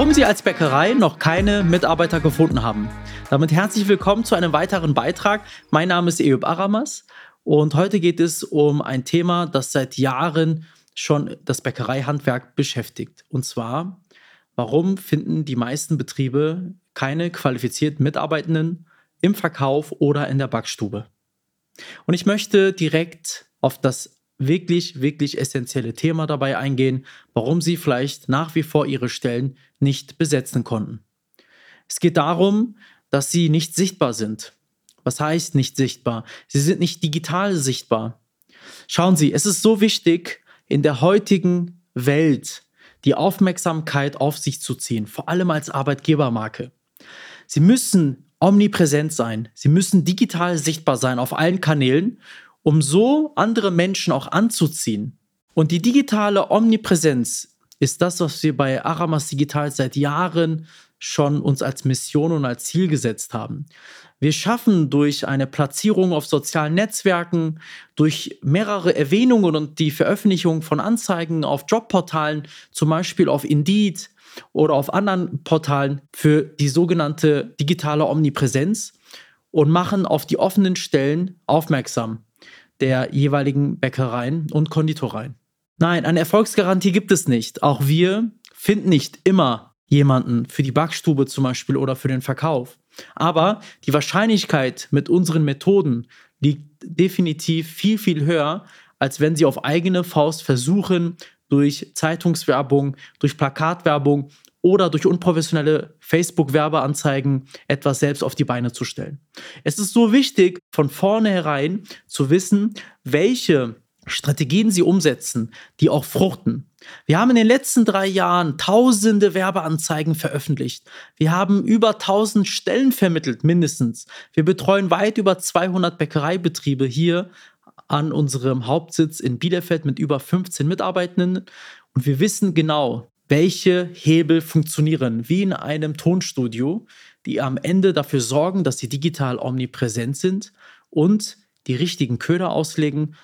Warum Sie als Bäckerei noch keine Mitarbeiter gefunden haben. Damit herzlich willkommen zu einem weiteren Beitrag. Mein Name ist Eub Aramas und heute geht es um ein Thema, das seit Jahren schon das Bäckereihandwerk beschäftigt. Und zwar, warum finden die meisten Betriebe keine qualifizierten Mitarbeitenden im Verkauf oder in der Backstube? Und ich möchte direkt auf das wirklich, wirklich essentielle Thema dabei eingehen, warum sie vielleicht nach wie vor ihre Stellen nicht besetzen konnten. Es geht darum, dass sie nicht sichtbar sind. Was heißt nicht sichtbar? Sie sind nicht digital sichtbar. Schauen Sie, es ist so wichtig, in der heutigen Welt die Aufmerksamkeit auf sich zu ziehen, vor allem als Arbeitgebermarke. Sie müssen omnipräsent sein. Sie müssen digital sichtbar sein auf allen Kanälen um so andere Menschen auch anzuziehen. Und die digitale Omnipräsenz ist das, was wir bei Aramas Digital seit Jahren schon uns als Mission und als Ziel gesetzt haben. Wir schaffen durch eine Platzierung auf sozialen Netzwerken, durch mehrere Erwähnungen und die Veröffentlichung von Anzeigen auf Jobportalen, zum Beispiel auf Indeed oder auf anderen Portalen für die sogenannte digitale Omnipräsenz und machen auf die offenen Stellen aufmerksam der jeweiligen Bäckereien und Konditoreien. Nein, eine Erfolgsgarantie gibt es nicht. Auch wir finden nicht immer jemanden für die Backstube zum Beispiel oder für den Verkauf. Aber die Wahrscheinlichkeit mit unseren Methoden liegt definitiv viel, viel höher, als wenn sie auf eigene Faust versuchen, durch Zeitungswerbung, durch Plakatwerbung oder durch unprofessionelle Facebook-Werbeanzeigen etwas selbst auf die Beine zu stellen. Es ist so wichtig, von vornherein zu wissen, welche Strategien sie umsetzen, die auch fruchten. Wir haben in den letzten drei Jahren tausende Werbeanzeigen veröffentlicht. Wir haben über tausend Stellen vermittelt, mindestens. Wir betreuen weit über 200 Bäckereibetriebe hier an unserem Hauptsitz in Bielefeld mit über 15 Mitarbeitenden. Und wir wissen genau, welche Hebel funktionieren, wie in einem Tonstudio, die am Ende dafür sorgen, dass sie digital omnipräsent sind und die richtigen Köder auslegen,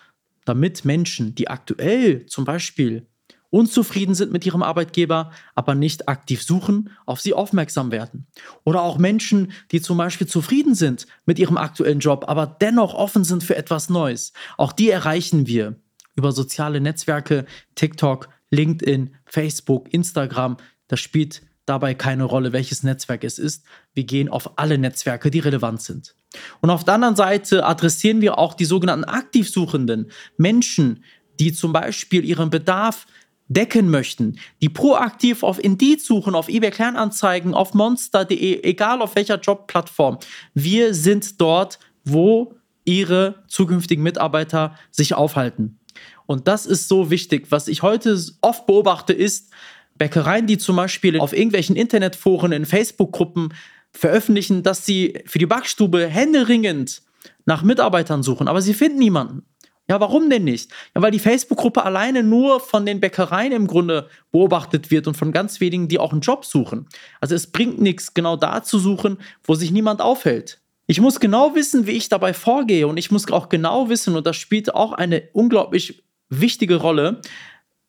damit Menschen, die aktuell zum Beispiel unzufrieden sind mit ihrem Arbeitgeber, aber nicht aktiv suchen, auf sie aufmerksam werden. Oder auch Menschen, die zum Beispiel zufrieden sind mit ihrem aktuellen Job, aber dennoch offen sind für etwas Neues. Auch die erreichen wir über soziale Netzwerke, TikTok, LinkedIn, Facebook, Instagram, das spielt dabei keine Rolle, welches Netzwerk es ist. Wir gehen auf alle Netzwerke, die relevant sind. Und auf der anderen Seite adressieren wir auch die sogenannten Aktivsuchenden, Menschen, die zum Beispiel ihren Bedarf decken möchten, die proaktiv auf Indeed suchen, auf eBay Kleinanzeigen, auf monster.de, egal auf welcher Jobplattform. Wir sind dort, wo ihre zukünftigen Mitarbeiter sich aufhalten. Und das ist so wichtig. Was ich heute oft beobachte, ist Bäckereien, die zum Beispiel auf irgendwelchen Internetforen, in Facebook-Gruppen veröffentlichen, dass sie für die Backstube händeringend nach Mitarbeitern suchen, aber sie finden niemanden. Ja, warum denn nicht? Ja, weil die Facebook-Gruppe alleine nur von den Bäckereien im Grunde beobachtet wird und von ganz wenigen, die auch einen Job suchen. Also es bringt nichts, genau da zu suchen, wo sich niemand aufhält. Ich muss genau wissen, wie ich dabei vorgehe und ich muss auch genau wissen, und das spielt auch eine unglaublich wichtige Rolle,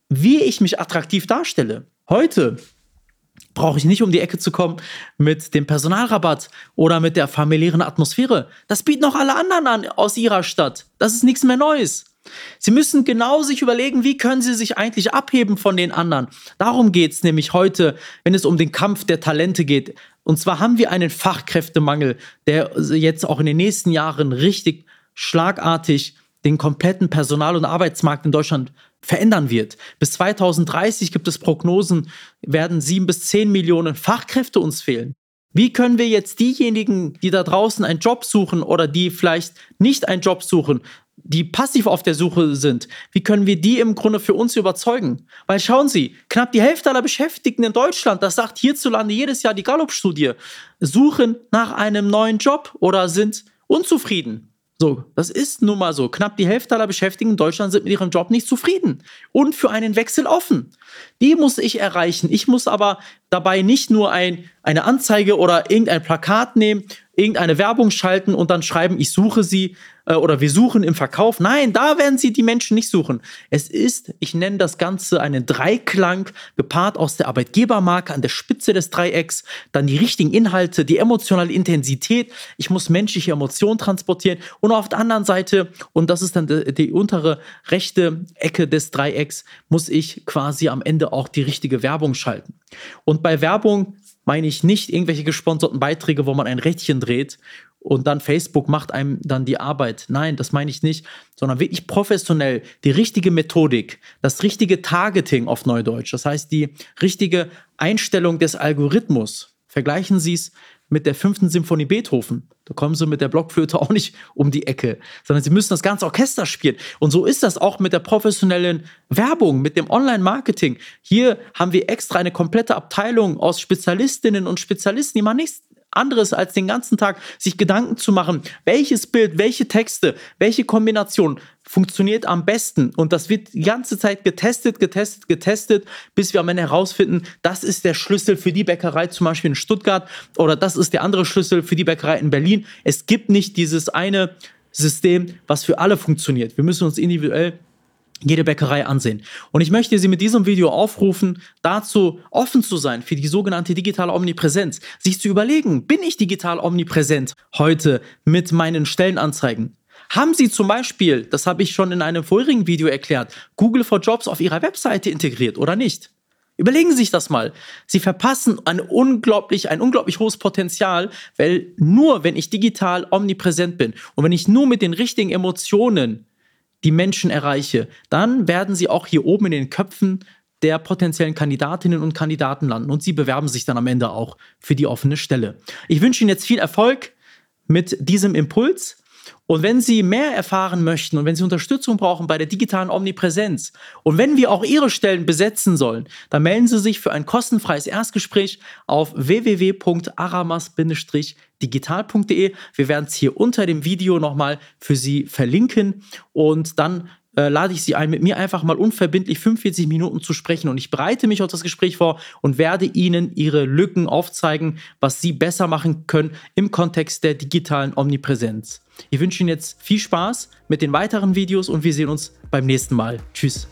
wie ich mich attraktiv darstelle. Heute brauche ich nicht um die Ecke zu kommen mit dem Personalrabatt oder mit der familiären Atmosphäre. Das bieten auch alle anderen an aus ihrer Stadt. Das ist nichts mehr Neues. Sie müssen genau sich überlegen, wie können Sie sich eigentlich abheben von den anderen. Darum geht es nämlich heute, wenn es um den Kampf der Talente geht. Und zwar haben wir einen Fachkräftemangel, der jetzt auch in den nächsten Jahren richtig schlagartig den kompletten Personal- und Arbeitsmarkt in Deutschland verändern wird. Bis 2030 gibt es Prognosen, werden sieben bis zehn Millionen Fachkräfte uns fehlen. Wie können wir jetzt diejenigen, die da draußen einen Job suchen oder die vielleicht nicht einen Job suchen, die passiv auf der Suche sind, wie können wir die im Grunde für uns überzeugen? Weil schauen Sie, knapp die Hälfte aller Beschäftigten in Deutschland, das sagt hierzulande jedes Jahr die Gallup-Studie, suchen nach einem neuen Job oder sind unzufrieden. So, das ist nun mal so. Knapp die Hälfte aller Beschäftigten in Deutschland sind mit ihrem Job nicht zufrieden und für einen Wechsel offen. Die muss ich erreichen. Ich muss aber dabei nicht nur ein, eine Anzeige oder irgendein Plakat nehmen, irgendeine Werbung schalten und dann schreiben, ich suche sie äh, oder wir suchen im Verkauf. Nein, da werden sie die Menschen nicht suchen. Es ist, ich nenne das Ganze einen Dreiklang, gepaart aus der Arbeitgebermarke an der Spitze des Dreiecks, dann die richtigen Inhalte, die emotionale Intensität. Ich muss menschliche Emotionen transportieren und auf der anderen Seite, und das ist dann die, die untere rechte Ecke des Dreiecks, muss ich quasi am Ende auch die richtige Werbung schalten. Und bei Werbung meine ich nicht irgendwelche gesponserten Beiträge, wo man ein Rädchen dreht und dann Facebook macht einem dann die Arbeit. Nein, das meine ich nicht, sondern wirklich professionell die richtige Methodik, das richtige Targeting auf Neudeutsch, das heißt die richtige Einstellung des Algorithmus. Vergleichen Sie es mit der fünften Symphonie Beethoven. Da kommen sie mit der Blockflöte auch nicht um die Ecke, sondern sie müssen das ganze Orchester spielen. Und so ist das auch mit der professionellen Werbung, mit dem Online-Marketing. Hier haben wir extra eine komplette Abteilung aus Spezialistinnen und Spezialisten, die machen nichts anderes als den ganzen Tag sich Gedanken zu machen, welches Bild, welche Texte, welche Kombination funktioniert am besten. Und das wird die ganze Zeit getestet, getestet, getestet, bis wir am Ende herausfinden, das ist der Schlüssel für die Bäckerei zum Beispiel in Stuttgart oder das ist der andere Schlüssel für die Bäckerei in Berlin. Es gibt nicht dieses eine System, was für alle funktioniert. Wir müssen uns individuell jede Bäckerei ansehen. Und ich möchte Sie mit diesem Video aufrufen, dazu offen zu sein für die sogenannte digitale Omnipräsenz, sich zu überlegen, bin ich digital omnipräsent heute mit meinen Stellenanzeigen? Haben Sie zum Beispiel, das habe ich schon in einem vorherigen Video erklärt, Google for Jobs auf Ihrer Webseite integriert oder nicht? Überlegen Sie sich das mal. Sie verpassen ein unglaublich, ein unglaublich hohes Potenzial, weil nur wenn ich digital omnipräsent bin und wenn ich nur mit den richtigen Emotionen die Menschen erreiche, dann werden sie auch hier oben in den Köpfen der potenziellen Kandidatinnen und Kandidaten landen und sie bewerben sich dann am Ende auch für die offene Stelle. Ich wünsche Ihnen jetzt viel Erfolg mit diesem Impuls. Und wenn Sie mehr erfahren möchten und wenn Sie Unterstützung brauchen bei der digitalen Omnipräsenz und wenn wir auch Ihre Stellen besetzen sollen, dann melden Sie sich für ein kostenfreies Erstgespräch auf www.aramas-digital.de. Wir werden es hier unter dem Video nochmal für Sie verlinken und dann äh, lade ich Sie ein, mit mir einfach mal unverbindlich 45 Minuten zu sprechen. Und ich bereite mich auf das Gespräch vor und werde Ihnen Ihre Lücken aufzeigen, was Sie besser machen können im Kontext der digitalen Omnipräsenz. Ich wünsche Ihnen jetzt viel Spaß mit den weiteren Videos und wir sehen uns beim nächsten Mal. Tschüss.